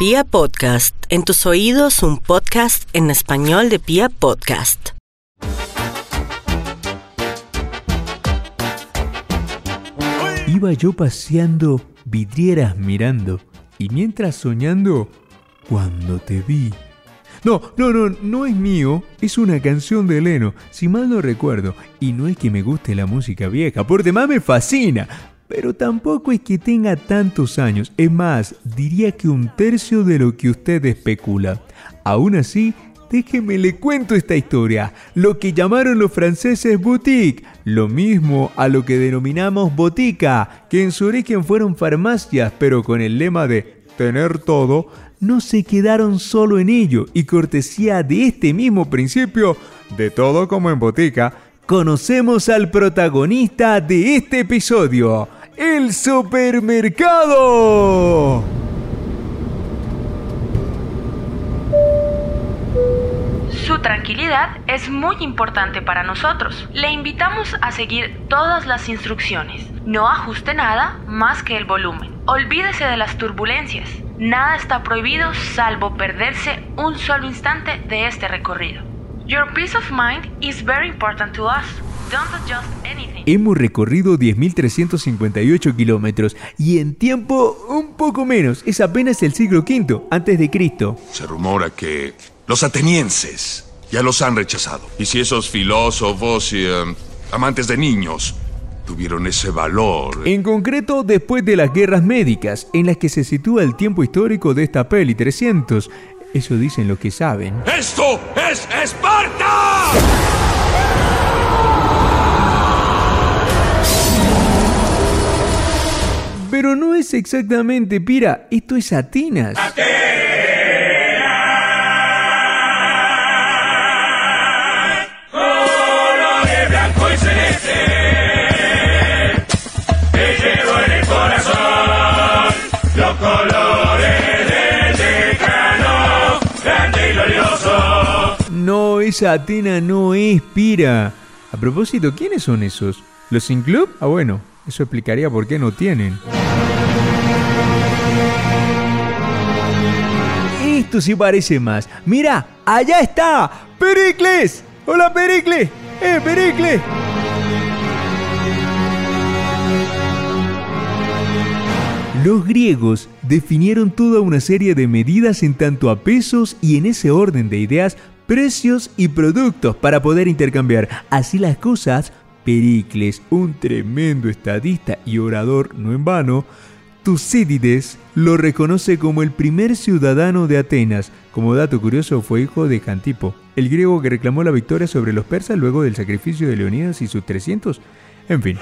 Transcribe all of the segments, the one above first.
Pia Podcast, en tus oídos un podcast en español de Pia Podcast. Iba yo paseando, vidrieras mirando, y mientras soñando, cuando te vi. No, no, no, no es mío, es una canción de Leno, si mal no recuerdo, y no es que me guste la música vieja, por demás me fascina, pero tampoco es que tenga tantos años, es más, diría que un tercio de lo que usted especula. Aún así, déjeme le cuento esta historia, lo que llamaron los franceses boutique, lo mismo a lo que denominamos botica, que en su origen fueron farmacias, pero con el lema de tener todo, no se quedaron solo en ello. Y cortesía de este mismo principio, de todo como en botica, conocemos al protagonista de este episodio, el supermercado. Su tranquilidad es muy importante para nosotros. Le invitamos a seguir todas las instrucciones. No ajuste nada más que el volumen. Olvídese de las turbulencias. Nada está prohibido salvo perderse un solo instante de este recorrido. Your peace of mind is very important to us. Hemos recorrido 10.358 kilómetros y en tiempo un poco menos. Es apenas el siglo V antes de Cristo. Se rumora que los atenienses ya los han rechazado. Y si esos filósofos y eh, amantes de niños tuvieron ese valor. En concreto, después de las guerras médicas, en las que se sitúa el tiempo histórico de esta peli 300. Eso dicen los que saben. ¡Esto es Esparta! Pero no es exactamente Pira, esto es Atenas. No, esa Atena no es Pira. A propósito, ¿quiénes son esos? ¿Los sin club? Ah, bueno, eso explicaría por qué no tienen. Esto sí parece más. Mira, allá está. Pericles. Hola, Pericles. Eh, Pericles. Los griegos definieron toda una serie de medidas en tanto a pesos y en ese orden de ideas, precios y productos para poder intercambiar. Así las cosas, Pericles, un tremendo estadista y orador no en vano, Tucídides lo reconoce como el primer ciudadano de Atenas. Como dato curioso, fue hijo de Jantipo, el griego que reclamó la victoria sobre los persas luego del sacrificio de Leonidas y sus 300. En fin.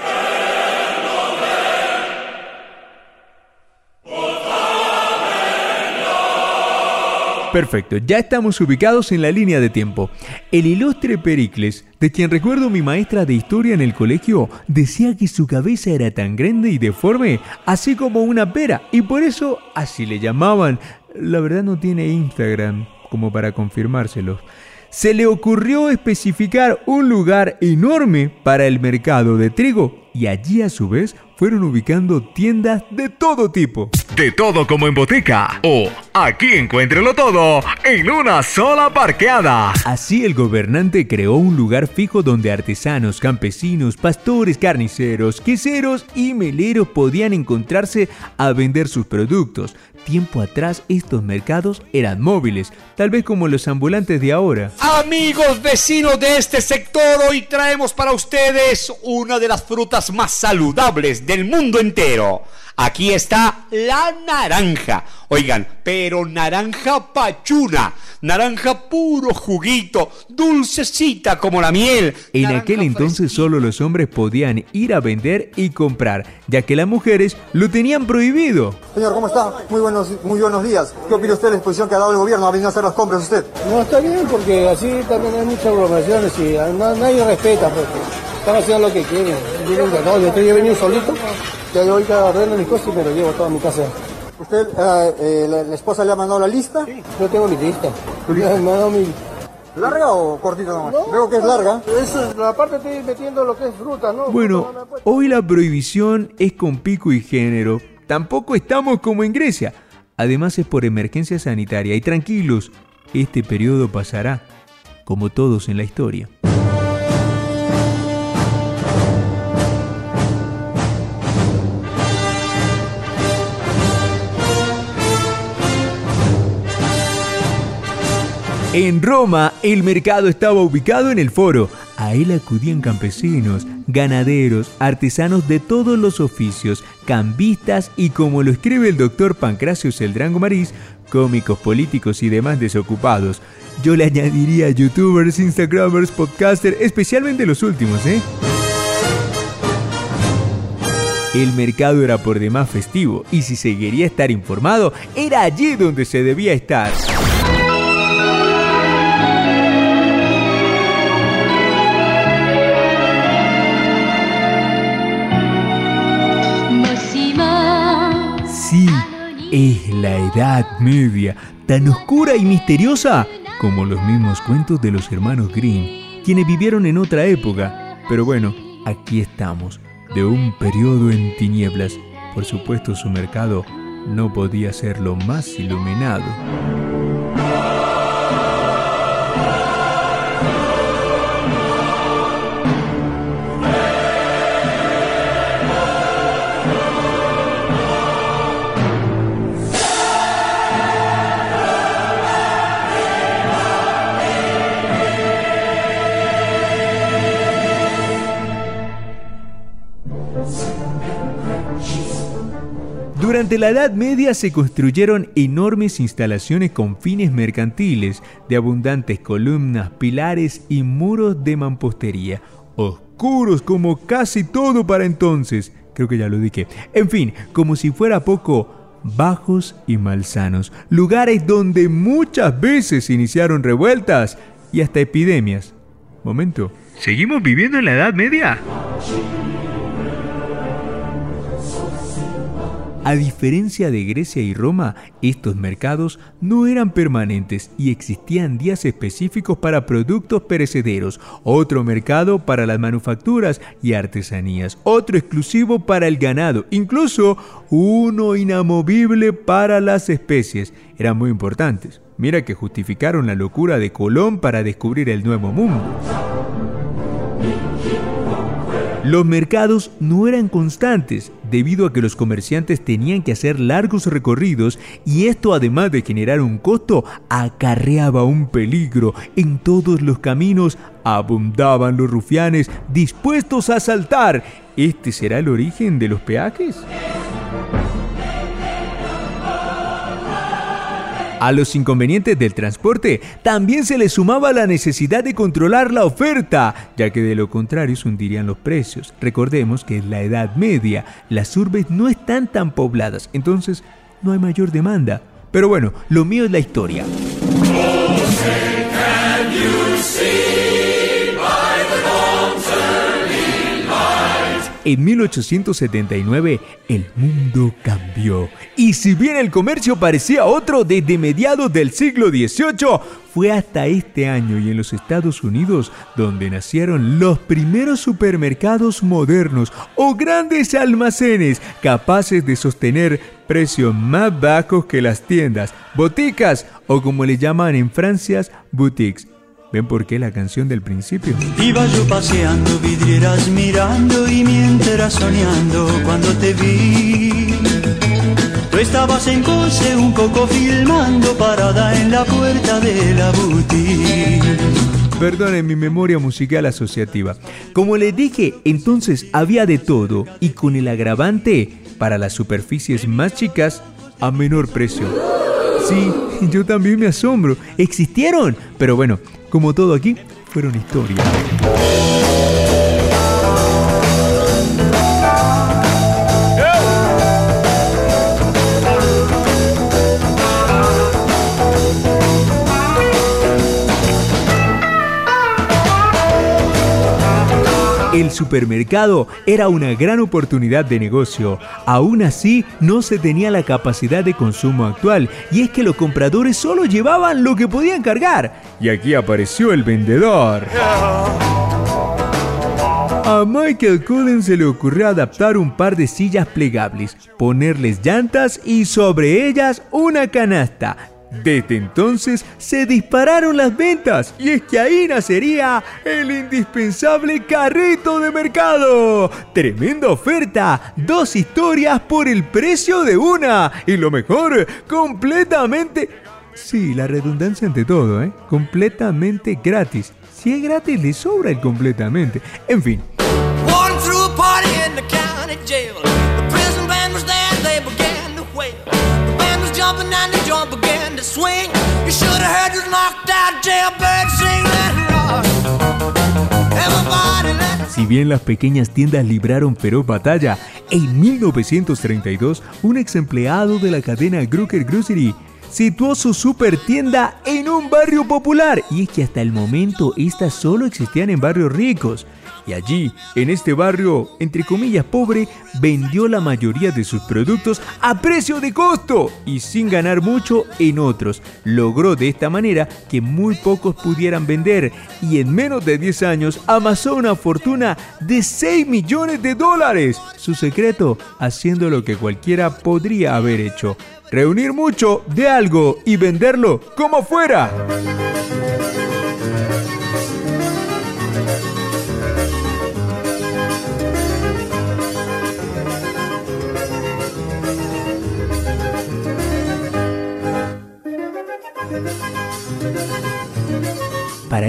Perfecto, ya estamos ubicados en la línea de tiempo. El ilustre Pericles, de quien recuerdo mi maestra de historia en el colegio, decía que su cabeza era tan grande y deforme, así como una pera, y por eso así le llamaban. La verdad no tiene Instagram como para confirmárselo. Se le ocurrió especificar un lugar enorme para el mercado de trigo y allí a su vez fueron ubicando tiendas de todo tipo. De todo como en botica. O aquí encuéntrelo todo en una sola parqueada. Así el gobernante creó un lugar fijo donde artesanos, campesinos, pastores, carniceros, queseros y meleros podían encontrarse a vender sus productos. Tiempo atrás estos mercados eran móviles, tal vez como los ambulantes de ahora. Amigos vecinos de este sector, hoy traemos para ustedes una de las frutas más saludables del mundo entero. Aquí está la naranja. Oigan, pero naranja pachuna, naranja puro juguito, dulcecita como la miel. En naranja aquel entonces fresquita. solo los hombres podían ir a vender y comprar, ya que las mujeres lo tenían prohibido. Señor, ¿cómo está? Muy buenos, muy buenos días. ¿Qué opina usted de la exposición que ha dado el gobierno? ¿Ha venido a hacer las compras usted? No, está bien porque así también hay muchas aglomeraciones y na- nadie respeta porque están haciendo lo que quieren. Vienen de todo. Yo estoy yo he venido solito, ya yo ahorita ordeno mis cosas y me lo llevo todo a mi casa. ¿Usted, eh, eh, la, la esposa le ha mandado la lista? Yo tengo mi lista. Me mandado mi... ¿Larga o cortita nomás? Veo que es larga. Eso es, la parte estoy metiendo lo que es fruta, ¿no? Bueno, no hoy la prohibición es con pico y género. Tampoco estamos como en Grecia. Además es por emergencia sanitaria y tranquilos, este periodo pasará, como todos en la historia. En Roma, el mercado estaba ubicado en el foro. A él acudían campesinos, ganaderos, artesanos de todos los oficios, cambistas y como lo escribe el doctor Pancracio Celdrango Marís, cómicos, políticos y demás desocupados. Yo le añadiría youtubers, instagramers, podcasters, especialmente los últimos, ¿eh? El mercado era por demás festivo y si se quería estar informado, era allí donde se debía estar. Es la Edad Media, tan oscura y misteriosa como los mismos cuentos de los hermanos Grimm, quienes vivieron en otra época. Pero bueno, aquí estamos, de un periodo en tinieblas. Por supuesto su mercado no podía ser lo más iluminado. Durante la Edad Media se construyeron enormes instalaciones con fines mercantiles, de abundantes columnas, pilares y muros de mampostería, oscuros como casi todo para entonces. Creo que ya lo dije. En fin, como si fuera poco, bajos y malsanos, lugares donde muchas veces iniciaron revueltas y hasta epidemias. Momento. ¿Seguimos viviendo en la Edad Media? A diferencia de Grecia y Roma, estos mercados no eran permanentes y existían días específicos para productos perecederos, otro mercado para las manufacturas y artesanías, otro exclusivo para el ganado, incluso uno inamovible para las especies. Eran muy importantes. Mira que justificaron la locura de Colón para descubrir el nuevo mundo. Los mercados no eran constantes debido a que los comerciantes tenían que hacer largos recorridos y esto además de generar un costo acarreaba un peligro. En todos los caminos abundaban los rufianes dispuestos a asaltar. ¿Este será el origen de los peajes? A los inconvenientes del transporte también se le sumaba la necesidad de controlar la oferta, ya que de lo contrario se hundirían los precios. Recordemos que en la Edad Media las urbes no están tan pobladas, entonces no hay mayor demanda. Pero bueno, lo mío es la historia. En 1879 el mundo cambió y si bien el comercio parecía otro desde mediados del siglo XVIII, fue hasta este año y en los Estados Unidos donde nacieron los primeros supermercados modernos o grandes almacenes capaces de sostener precios más bajos que las tiendas, boticas o como le llaman en Francia, boutiques. ¿Ven por qué la canción del principio? Iba yo paseando, vidrieras mirando y mientras soñando cuando te vi. Tú estabas en Conce un poco filmando parada en la puerta de la boutique. Perdonen mi memoria musical asociativa. Como les dije, entonces había de todo y con el agravante para las superficies más chicas a menor precio. Sí, yo también me asombro. Existieron, pero bueno, como todo aquí, fueron historias. El supermercado era una gran oportunidad de negocio. Aún así, no se tenía la capacidad de consumo actual, y es que los compradores solo llevaban lo que podían cargar. Y aquí apareció el vendedor. A Michael Cullen se le ocurrió adaptar un par de sillas plegables, ponerles llantas y sobre ellas una canasta. Desde entonces se dispararon las ventas y es que ahí nacería el indispensable carrito de mercado. Tremenda oferta, dos historias por el precio de una y lo mejor, completamente... Sí, la redundancia ante todo, ¿eh? Completamente gratis. Si es gratis, le sobra el completamente. En fin. Si bien las pequeñas tiendas libraron feroz batalla, en 1932 un ex empleado de la cadena Grucker Grocery situó su super tienda en un barrio popular. Y es que hasta el momento estas solo existían en barrios ricos. Y allí, en este barrio, entre comillas pobre, vendió la mayoría de sus productos a precio de costo y sin ganar mucho en otros. Logró de esta manera que muy pocos pudieran vender y en menos de 10 años amasó una fortuna de 6 millones de dólares. Su secreto, haciendo lo que cualquiera podría haber hecho, reunir mucho de algo y venderlo como fuera.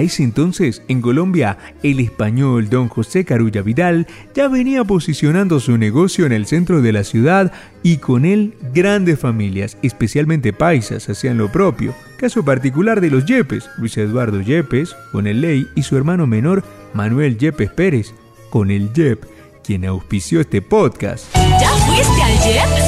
Para ese entonces, en Colombia, el español don José Carulla Vidal ya venía posicionando su negocio en el centro de la ciudad y con él grandes familias, especialmente paisas, hacían lo propio. Caso particular de los Yepes, Luis Eduardo Yepes, con el Ley y su hermano menor Manuel Yepes Pérez, con el Yep, quien auspició este podcast. ¿Ya fuiste al?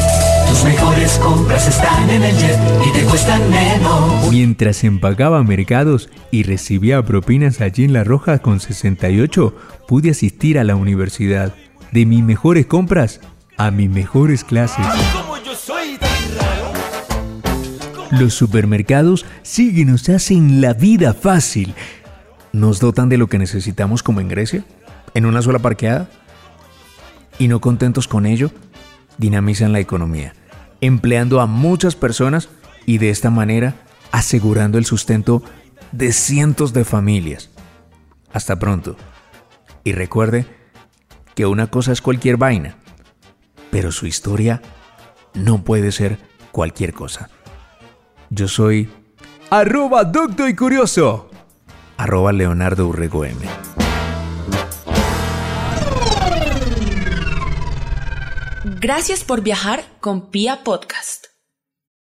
Tus mejores compras están en el Jet y te cuestan menos. Mientras empacaba mercados y recibía propinas allí en La Roja con 68, pude asistir a la universidad. De mis mejores compras a mis mejores clases. Los supermercados sí que nos hacen la vida fácil. Nos dotan de lo que necesitamos como en Grecia, en una sola parqueada. Y no contentos con ello, dinamizan la economía empleando a muchas personas y de esta manera asegurando el sustento de cientos de familias. Hasta pronto. Y recuerde que una cosa es cualquier vaina, pero su historia no puede ser cualquier cosa. Yo soy arroba docto y curioso, arroba Leonardo Urrego M. Gracias por viajar con Pia Podcast.